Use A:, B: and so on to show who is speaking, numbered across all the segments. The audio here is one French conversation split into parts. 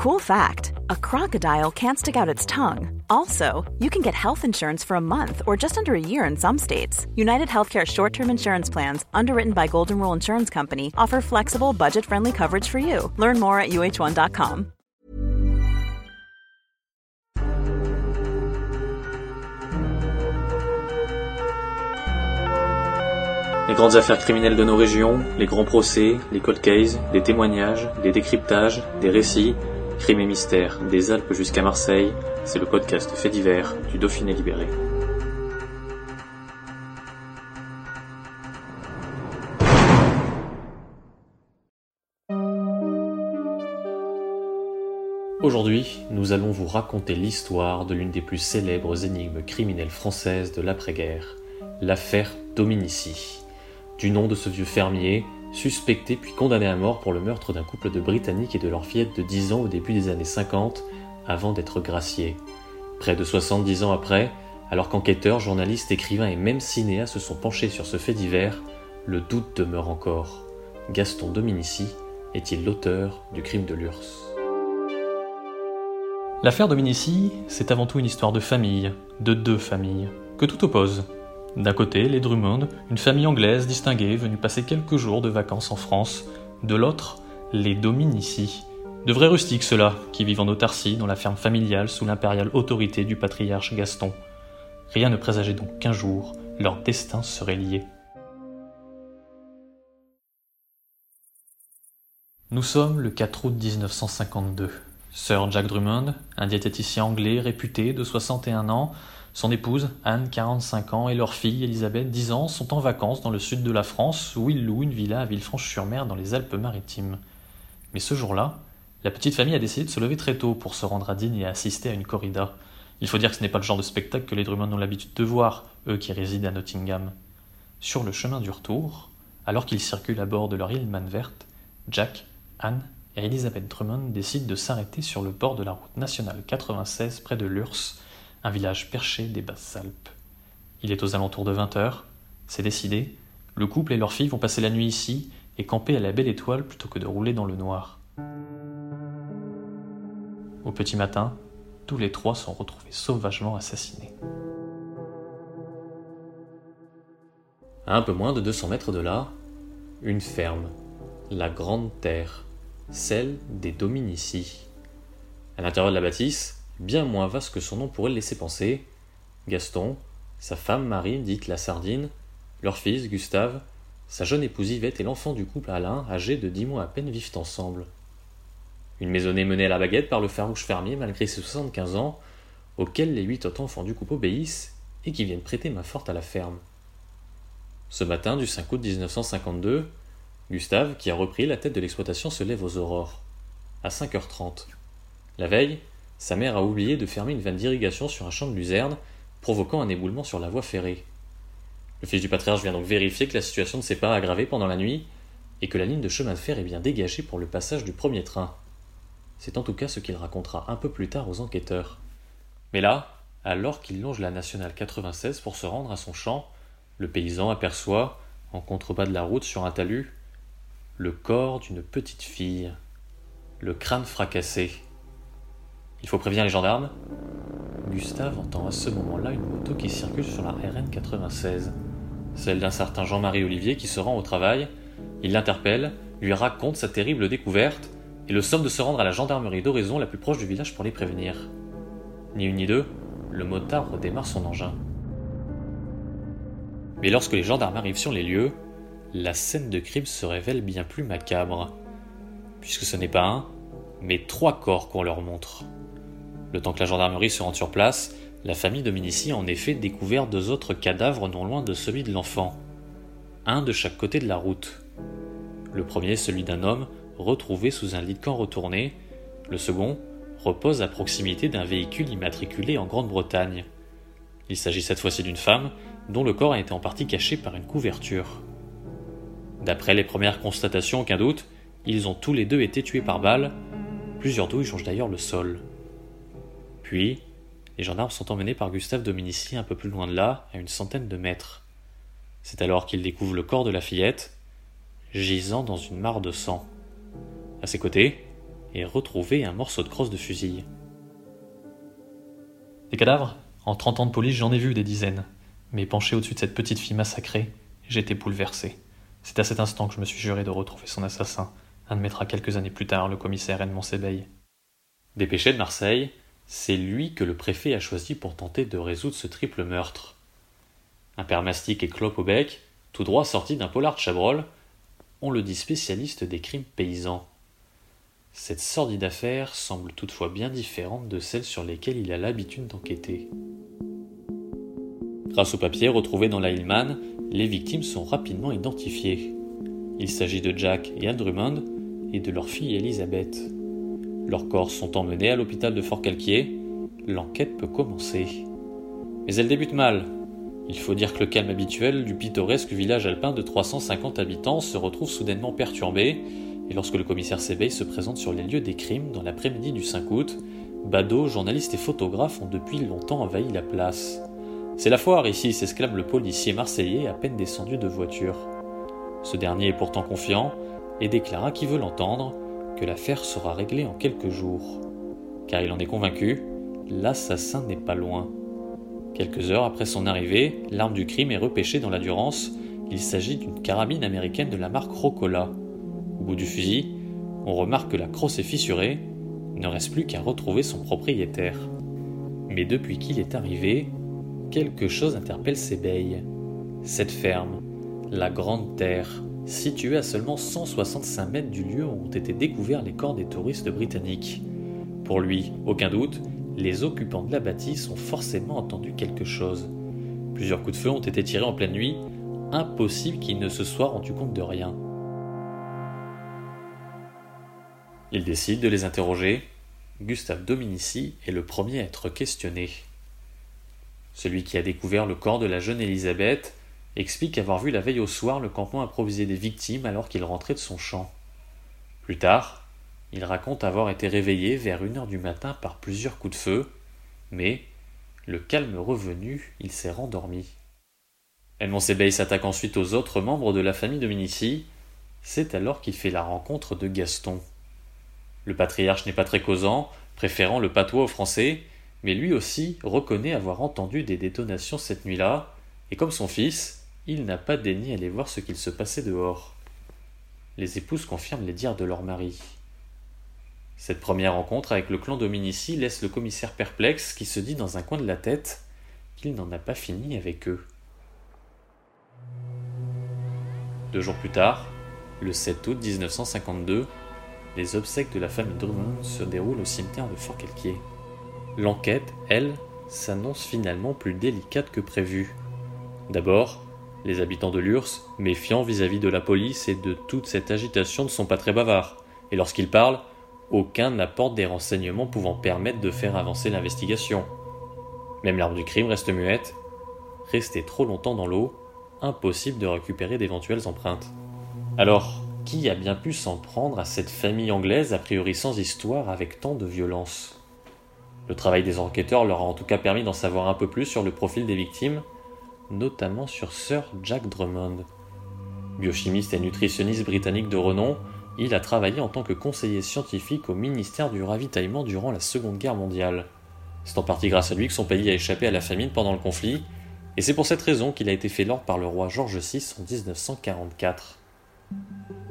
A: Cool fact a crocodile can't stick out its tongue. Also, you can get health insurance for a month or just under a year in some states. United Healthcare short term insurance plans, underwritten by Golden Rule Insurance Company, offer flexible, budget friendly coverage for you. Learn more at uh1.com.
B: Les grandes affaires criminelles de nos régions, les grands procès, les cold cases, des témoignages, des décryptages, des récits, crimes et mystères, des Alpes jusqu'à Marseille, c'est le podcast fait divers du Dauphiné libéré. Aujourd'hui, nous allons vous raconter l'histoire de l'une des plus célèbres énigmes criminelles françaises de l'après-guerre, l'affaire Dominici. Du nom de ce vieux fermier, suspecté puis condamné à mort pour le meurtre d'un couple de Britanniques et de leur fillette de 10 ans au début des années 50, avant d'être gracié. Près de 70 ans après, alors qu'enquêteurs, journalistes, écrivains et même cinéastes se sont penchés sur ce fait divers, le doute demeure encore. Gaston Dominici est-il l'auteur du crime de l'URSS?
C: L'affaire Dominici, c'est avant tout une histoire de famille, de deux familles, que tout oppose. D'un côté, les Drummond, une famille anglaise distinguée venue passer quelques jours de vacances en France. De l'autre, les Dominici, de vrais rustiques ceux-là, qui vivent en autarcie dans la ferme familiale sous l'impériale autorité du patriarche Gaston. Rien ne présageait donc qu'un jour, leur destin serait lié. Nous sommes le 4 août 1952. Sir Jack Drummond, un diététicien anglais réputé de 61 ans, son épouse, Anne, 45 ans, et leur fille, Elisabeth, 10 ans, sont en vacances dans le sud de la France, où ils louent une villa à Villefranche-sur-Mer dans les Alpes-Maritimes. Mais ce jour-là, la petite famille a décidé de se lever très tôt pour se rendre à Digne et assister à une corrida. Il faut dire que ce n'est pas le genre de spectacle que les Drummond ont l'habitude de voir, eux qui résident à Nottingham. Sur le chemin du retour, alors qu'ils circulent à bord de leur Hillman verte, Jack, Anne et Elizabeth Drummond décident de s'arrêter sur le bord de la route nationale 96 près de Lurs, un village perché des Basses-Alpes. Il est aux alentours de 20 heures, c'est décidé, le couple et leur fille vont passer la nuit ici et camper à la belle étoile plutôt que de rouler dans le noir. Au petit matin, tous les trois sont retrouvés sauvagement assassinés.
B: À un peu moins de 200 mètres de là, une ferme, la Grande Terre, celle des Dominici. À l'intérieur de la bâtisse, bien moins vaste que son nom pourrait le laisser penser, Gaston, sa femme Marie, dite la Sardine, leur fils Gustave, sa jeune épouse Yvette et l'enfant du couple Alain, âgé de dix mois à peine, vivent ensemble. Une maisonnée menée à la baguette par le farouche fermier malgré ses 75 ans, auquel les huit autres enfants du couple obéissent et qui viennent prêter main forte à la ferme. Ce matin du 5 août 1952, Gustave, qui a repris la tête de l'exploitation, se lève aux aurores. À 5h30. La veille, sa mère a oublié de fermer une vanne d'irrigation sur un champ de luzerne, provoquant un éboulement sur la voie ferrée. Le fils du patriarche vient donc vérifier que la situation ne s'est pas aggravée pendant la nuit et que la ligne de chemin de fer est bien dégagée pour le passage du premier train. C'est en tout cas ce qu'il racontera un peu plus tard aux enquêteurs. Mais là, alors qu'il longe la nationale 96 pour se rendre à son champ, le paysan aperçoit, en contrebas de la route sur un talus, le corps d'une petite fille, le crâne fracassé. Il faut prévenir les gendarmes. Gustave entend à ce moment-là une moto qui circule sur la RN 96, celle d'un certain Jean-Marie Olivier qui se rend au travail. Il l'interpelle, lui raconte sa terrible découverte et le somme de se rendre à la gendarmerie d'Oraison la plus proche du village pour les prévenir. Ni une ni deux, le motard redémarre son engin. Mais lorsque les gendarmes arrivent sur les lieux, la scène de crime se révèle bien plus macabre, puisque ce n'est pas un, mais trois corps qu'on leur montre. Le temps que la gendarmerie se rende sur place, la famille Dominici a en effet découvert deux autres cadavres non loin de celui de l'enfant, un de chaque côté de la route. Le premier, celui d'un homme, retrouvé sous un lit de camp retourné, le second repose à proximité d'un véhicule immatriculé en Grande-Bretagne. Il s'agit cette fois-ci d'une femme dont le corps a été en partie caché par une couverture. D'après les premières constatations, aucun doute, ils ont tous les deux été tués par balle. Plusieurs douilles changent d'ailleurs le sol. Puis, les gendarmes sont emmenés par Gustave Dominici un peu plus loin de là, à une centaine de mètres. C'est alors qu'ils découvrent le corps de la fillette, gisant dans une mare de sang. À ses côtés, et retrouvé un morceau de crosse de fusil.
C: Des cadavres? En 30 ans de police, j'en ai vu des dizaines. Mais penché au-dessus de cette petite fille massacrée, j'étais bouleversé. C'est à cet instant que je me suis juré de retrouver son assassin, admettra quelques années plus tard le commissaire Edmond Sébeil.
B: Dépêché de Marseille, c'est lui que le préfet a choisi pour tenter de résoudre ce triple meurtre. Un père et clope au bec, tout droit sorti d'un polar de Chabrol, on le dit spécialiste des crimes paysans. Cette sordide affaire semble toutefois bien différente de celles sur lesquelles il a l'habitude d'enquêter. Grâce aux papiers retrouvés dans la Hillman, les victimes sont rapidement identifiées. Il s'agit de Jack et Anne Drummond et de leur fille Elisabeth. Leurs corps sont emmenés à l'hôpital de Fort Calquier. L'enquête peut commencer. Mais elle débute mal. Il faut dire que le calme habituel du pittoresque village alpin de 350 habitants se retrouve soudainement perturbé et lorsque le commissaire Sebeil se présente sur les lieux des crimes dans l'après-midi du 5 août, badauds, journalistes et photographes ont depuis longtemps envahi la place. C'est la foire ici, s'exclame le policier marseillais à peine descendu de voiture. Ce dernier est pourtant confiant et déclara qui veut l'entendre l'affaire sera réglée en quelques jours. Car il en est convaincu, l'assassin n'est pas loin. Quelques heures après son arrivée, l'arme du crime est repêchée dans la Durance. Il s'agit d'une carabine américaine de la marque Rocola. Au bout du fusil, on remarque que la crosse est fissurée, ne reste plus qu'à retrouver son propriétaire. Mais depuis qu'il est arrivé, quelque chose interpelle Sébeil. Cette ferme, la Grande Terre, située à seulement 165 mètres du lieu où ont été découverts les corps des touristes britanniques. Pour lui, aucun doute, les occupants de la bâtisse ont forcément entendu quelque chose. Plusieurs coups de feu ont été tirés en pleine nuit, impossible qu'ils ne se soient rendus compte de rien. Il décide de les interroger. Gustave Dominici est le premier à être questionné. Celui qui a découvert le corps de la jeune Élisabeth explique avoir vu la veille au soir le campement improvisé des victimes alors qu'il rentrait de son champ. Plus tard, il raconte avoir été réveillé vers une heure du matin par plusieurs coups de feu, mais, le calme revenu, il s'est rendormi. Edmond Sebeil s'attaque ensuite aux autres membres de la famille Dominici. C'est alors qu'il fait la rencontre de Gaston. Le patriarche n'est pas très causant, préférant le patois au français, mais lui aussi reconnaît avoir entendu des détonations cette nuit-là, et comme son fils, il n'a pas daigné aller voir ce qu'il se passait dehors. Les épouses confirment les dires de leur mari. Cette première rencontre avec le clan Dominici laisse le commissaire perplexe qui se dit dans un coin de la tête qu'il n'en a pas fini avec eux. Deux jours plus tard, le 7 août 1952, les obsèques de la famille Drummond se déroulent au cimetière de Fort Calquier. L'enquête, elle, s'annonce finalement plus délicate que prévu. D'abord, les habitants de Lurs, méfiants vis-à-vis de la police et de toute cette agitation, ne sont pas très bavards, et lorsqu'ils parlent, aucun n'apporte des renseignements pouvant permettre de faire avancer l'investigation. Même l'arme du crime reste muette. Rester trop longtemps dans l'eau, impossible de récupérer d'éventuelles empreintes. Alors, qui a bien pu s'en prendre à cette famille anglaise a priori sans histoire avec tant de violence? Le travail des enquêteurs leur a en tout cas permis d'en savoir un peu plus sur le profil des victimes, notamment sur Sir Jack Drummond. Biochimiste et nutritionniste britannique de renom, il a travaillé en tant que conseiller scientifique au ministère du ravitaillement durant la Seconde Guerre mondiale. C'est en partie grâce à lui que son pays a échappé à la famine pendant le conflit, et c'est pour cette raison qu'il a été fait l'ordre par le roi George VI en 1944.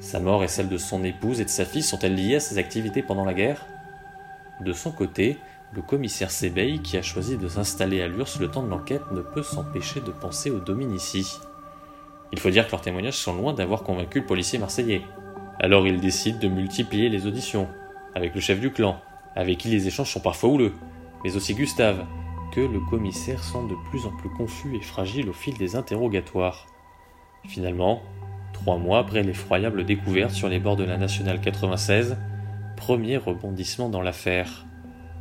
B: Sa mort et celle de son épouse et de sa fille sont-elles liées à ses activités pendant la guerre? De son côté, le commissaire Sebeil, qui a choisi de s'installer à Lurs le temps de l'enquête, ne peut s'empêcher de penser aux Dominici. Il faut dire que leurs témoignages sont loin d'avoir convaincu le policier marseillais. Alors il décide de multiplier les auditions, avec le chef du clan, avec qui les échanges sont parfois houleux, mais aussi Gustave, que le commissaire sent de plus en plus confus et fragile au fil des interrogatoires. Finalement, trois mois après l'effroyable découverte sur les bords de la Nationale 96, premier rebondissement dans l'affaire.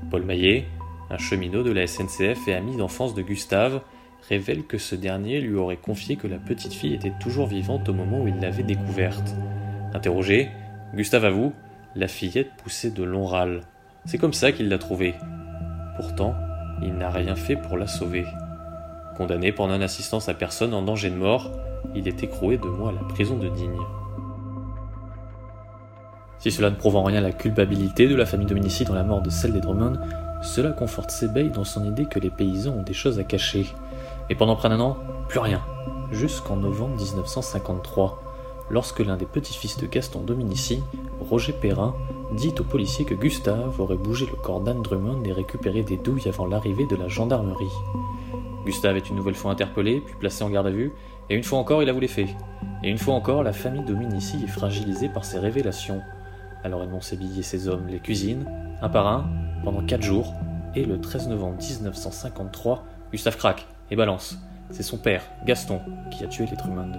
B: Paul Maillet, un cheminot de la SNCF et ami d'enfance de Gustave, révèle que ce dernier lui aurait confié que la petite fille était toujours vivante au moment où il l'avait découverte. Interrogé, Gustave avoue, la fillette poussait de longs râles. C'est comme ça qu'il l'a trouvée. Pourtant, il n'a rien fait pour la sauver. Condamné pour non-assistance à personne en danger de mort, il est écroué de mois à la prison de Digne. Si cela ne prouve en rien la culpabilité de la famille Dominici dans la mort de celle des Drummond, cela conforte Sebeil dans son idée que les paysans ont des choses à cacher. Et pendant près d'un an, plus rien. Jusqu'en novembre 1953, lorsque l'un des petits-fils de Gaston Dominici, Roger Perrin, dit aux policiers que Gustave aurait bougé le corps d'Anne Drummond et récupéré des douilles avant l'arrivée de la gendarmerie. Gustave est une nouvelle fois interpellé, puis placé en garde à vue, et une fois encore il avoue les faits. Et une fois encore, la famille Dominici est fragilisée par ces révélations. Alors Edmond Sébilly et ses hommes les cuisinent, un par un, pendant quatre jours, et le 13 novembre 1953, Gustave craque et balance. C'est son père, Gaston, qui a tué les Drummond.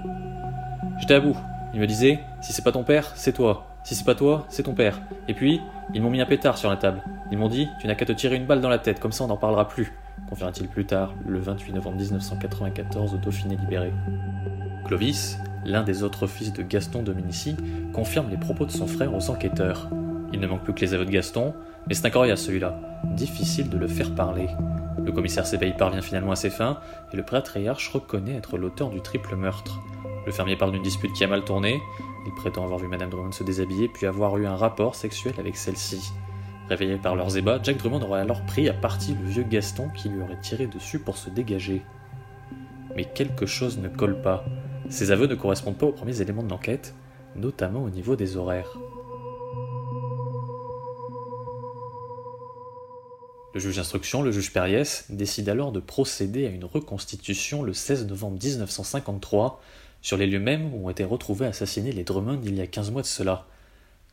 B: J'étais à bout. Il me disait Si c'est pas ton père, c'est toi. Si c'est pas toi, c'est ton père. Et puis, ils m'ont mis un pétard sur la table. Ils m'ont dit Tu n'as qu'à te tirer une balle dans la tête, comme ça on n'en parlera plus, confiera-t-il plus tard, le 28 novembre 1994, au Dauphiné libéré. Clovis, l'un des autres fils de Gaston Dominici, confirme les propos de son frère aux enquêteurs. Il ne manque plus que les aveux de Gaston, mais c'est un coriace celui-là. Difficile de le faire parler. Le commissaire Sébeil parvient finalement à ses fins, et le patriarche reconnaît être l'auteur du triple meurtre. Le fermier parle d'une dispute qui a mal tourné. Il prétend avoir vu Madame Drummond se déshabiller puis avoir eu un rapport sexuel avec celle-ci. Réveillé par leurs ébats, Jack Drummond aurait alors pris à partie le vieux Gaston qui lui aurait tiré dessus pour se dégager. Mais quelque chose ne colle pas. Ces aveux ne correspondent pas aux premiers éléments de l'enquête, notamment au niveau des horaires. Le juge d'instruction, le juge Perriès, décide alors de procéder à une reconstitution le 16 novembre 1953 sur les lieux mêmes où ont été retrouvés assassinés les Drummond il y a 15 mois de cela.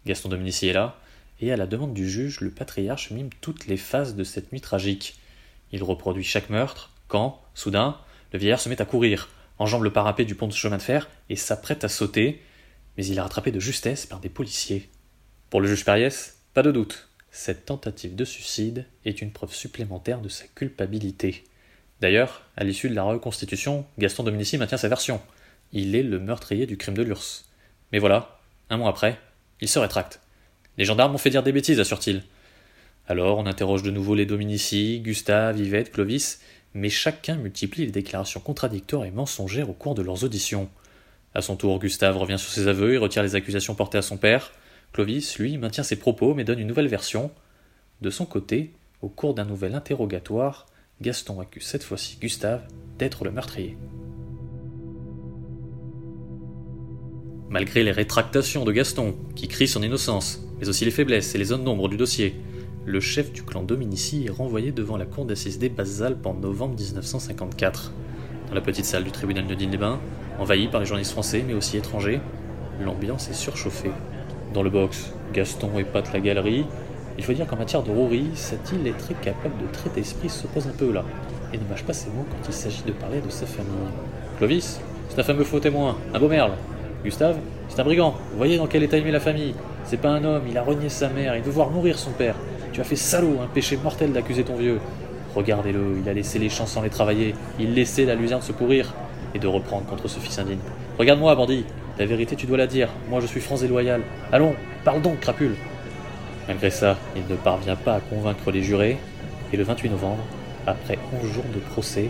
B: Gaston Dominici est là, et à la demande du juge, le patriarche mime toutes les phases de cette nuit tragique. Il reproduit chaque meurtre, quand, soudain, le vieillard se met à courir, enjambe le parapet du pont de chemin de fer et s'apprête à sauter, mais il est rattrapé de justesse par des policiers. Pour le juge Perriès, pas de doute, cette tentative de suicide est une preuve supplémentaire de sa culpabilité. D'ailleurs, à l'issue de la reconstitution, Gaston Dominici maintient sa version. Il est le meurtrier du crime de l'URSS. Mais voilà, un mois après, il se rétracte. Les gendarmes ont fait dire des bêtises, assure-t-il. Alors on interroge de nouveau les Dominici, Gustave, Yvette, Clovis, mais chacun multiplie les déclarations contradictoires et mensongères au cours de leurs auditions. À son tour, Gustave revient sur ses aveux et retire les accusations portées à son père. Clovis, lui, maintient ses propos mais donne une nouvelle version. De son côté, au cours d'un nouvel interrogatoire, Gaston accuse cette fois-ci Gustave d'être le meurtrier. Malgré les rétractations de Gaston, qui crie son innocence, mais aussi les faiblesses et les zones d'ombre du dossier, le chef du clan Dominici est renvoyé devant la cour d'assises des Basses-Alpes en novembre 1954. Dans la petite salle du tribunal de Digne-les-Bains, envahi par les journalistes français mais aussi étrangers, l'ambiance est surchauffée. Dans le box, Gaston épate la galerie. Il faut dire qu'en matière de rouerie, cet illettré capable de traiter d'esprit se pose un peu là, et ne mâche pas ses mots quand il s'agit de parler de sa famille. Clovis, c'est un fameux faux témoin, un beau merle. Gustave, c'est un brigand. Vous voyez dans quel état il met la famille. C'est pas un homme, il a renié sa mère, il veut voir mourir son père. Tu as fait salaud, un péché mortel d'accuser ton vieux. Regardez-le, il a laissé les champs les travailler, il laissait la luzerne se pourrir, et de reprendre contre ce fils indigne. Regarde-moi, bandit, la vérité tu dois la dire, moi je suis franc et loyal. Allons, parle donc, crapule. Malgré ça, il ne parvient pas à convaincre les jurés, et le 28 novembre, après 11 jours de procès,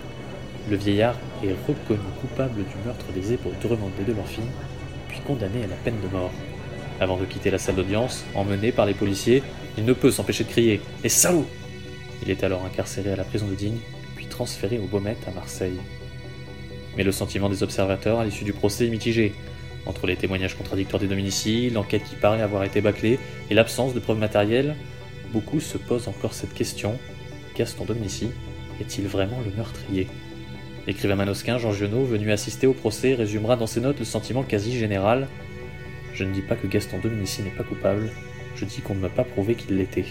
B: le vieillard est reconnu coupable du meurtre des épaules Drummond de leur fille condamné à la peine de mort. Avant de quitter la salle d'audience, emmené par les policiers, il ne peut s'empêcher de crier. Et salaud Il est alors incarcéré à la prison de Digne, puis transféré au Baumet à Marseille. Mais le sentiment des observateurs à l'issue du procès est mitigé. Entre les témoignages contradictoires des Dominici, l'enquête qui paraît avoir été bâclée et l'absence de preuves matérielles, beaucoup se posent encore cette question. Gaston Dominici est-il vraiment le meurtrier? L'écrivain manosquin Jean Giono, venu assister au procès, résumera dans ses notes le sentiment quasi général. Je ne dis pas que Gaston Dominici n'est pas coupable, je dis qu'on ne m'a pas prouvé qu'il l'était.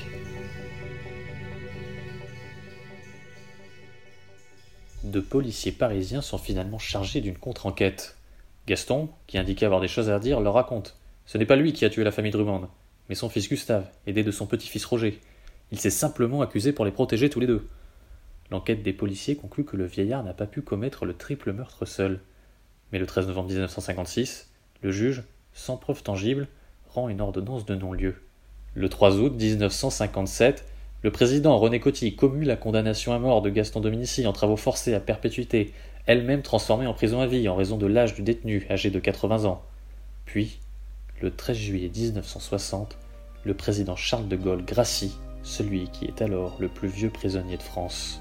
B: Deux policiers parisiens sont finalement chargés d'une contre-enquête. Gaston, qui indiquait avoir des choses à dire, leur raconte. Ce n'est pas lui qui a tué la famille Drummond, mais son fils Gustave, aidé de son petit-fils Roger. Il s'est simplement accusé pour les protéger tous les deux. L'enquête des policiers conclut que le vieillard n'a pas pu commettre le triple meurtre seul. Mais le 13 novembre 1956, le juge, sans preuve tangible, rend une ordonnance de non-lieu. Le 3 août 1957, le président René Coty commue la condamnation à mort de Gaston Dominici en travaux forcés à perpétuité, elle-même transformée en prison à vie en raison de l'âge du détenu, âgé de 80 ans. Puis, le 13 juillet 1960, le président Charles de Gaulle gracie celui qui est alors le plus vieux prisonnier de France.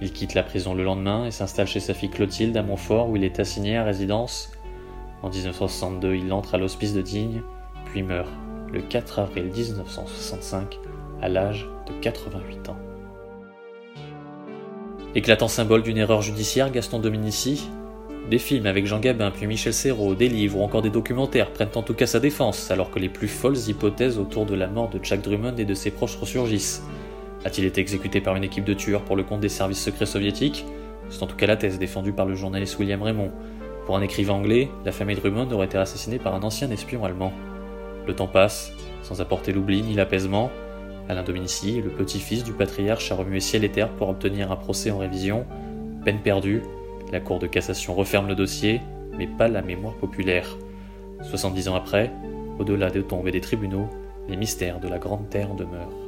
B: Il quitte la prison le lendemain et s'installe chez sa fille Clotilde à Montfort où il est assigné à résidence. En 1962, il entre à l'hospice de Digne, puis meurt le 4 avril 1965 à l'âge de 88 ans. Éclatant symbole d'une erreur judiciaire, Gaston Dominici, des films avec Jean Gabin puis Michel Serrault, des livres ou encore des documentaires prennent en tout cas sa défense, alors que les plus folles hypothèses autour de la mort de Jack Drummond et de ses proches ressurgissent. A-t-il été exécuté par une équipe de tueurs pour le compte des services secrets soviétiques? C'est en tout cas la thèse défendue par le journaliste William Raymond. Pour un écrivain anglais, la famille Drummond aurait été assassinée par un ancien espion allemand. Le temps passe, sans apporter l'oubli ni l'apaisement. Alain Dominici, le petit-fils du patriarche, a remué ciel et terre pour obtenir un procès en révision. Peine perdue, la Cour de cassation referme le dossier, mais pas la mémoire populaire. 70 ans après, au-delà des tombes et des tribunaux, les mystères de la Grande Terre demeurent.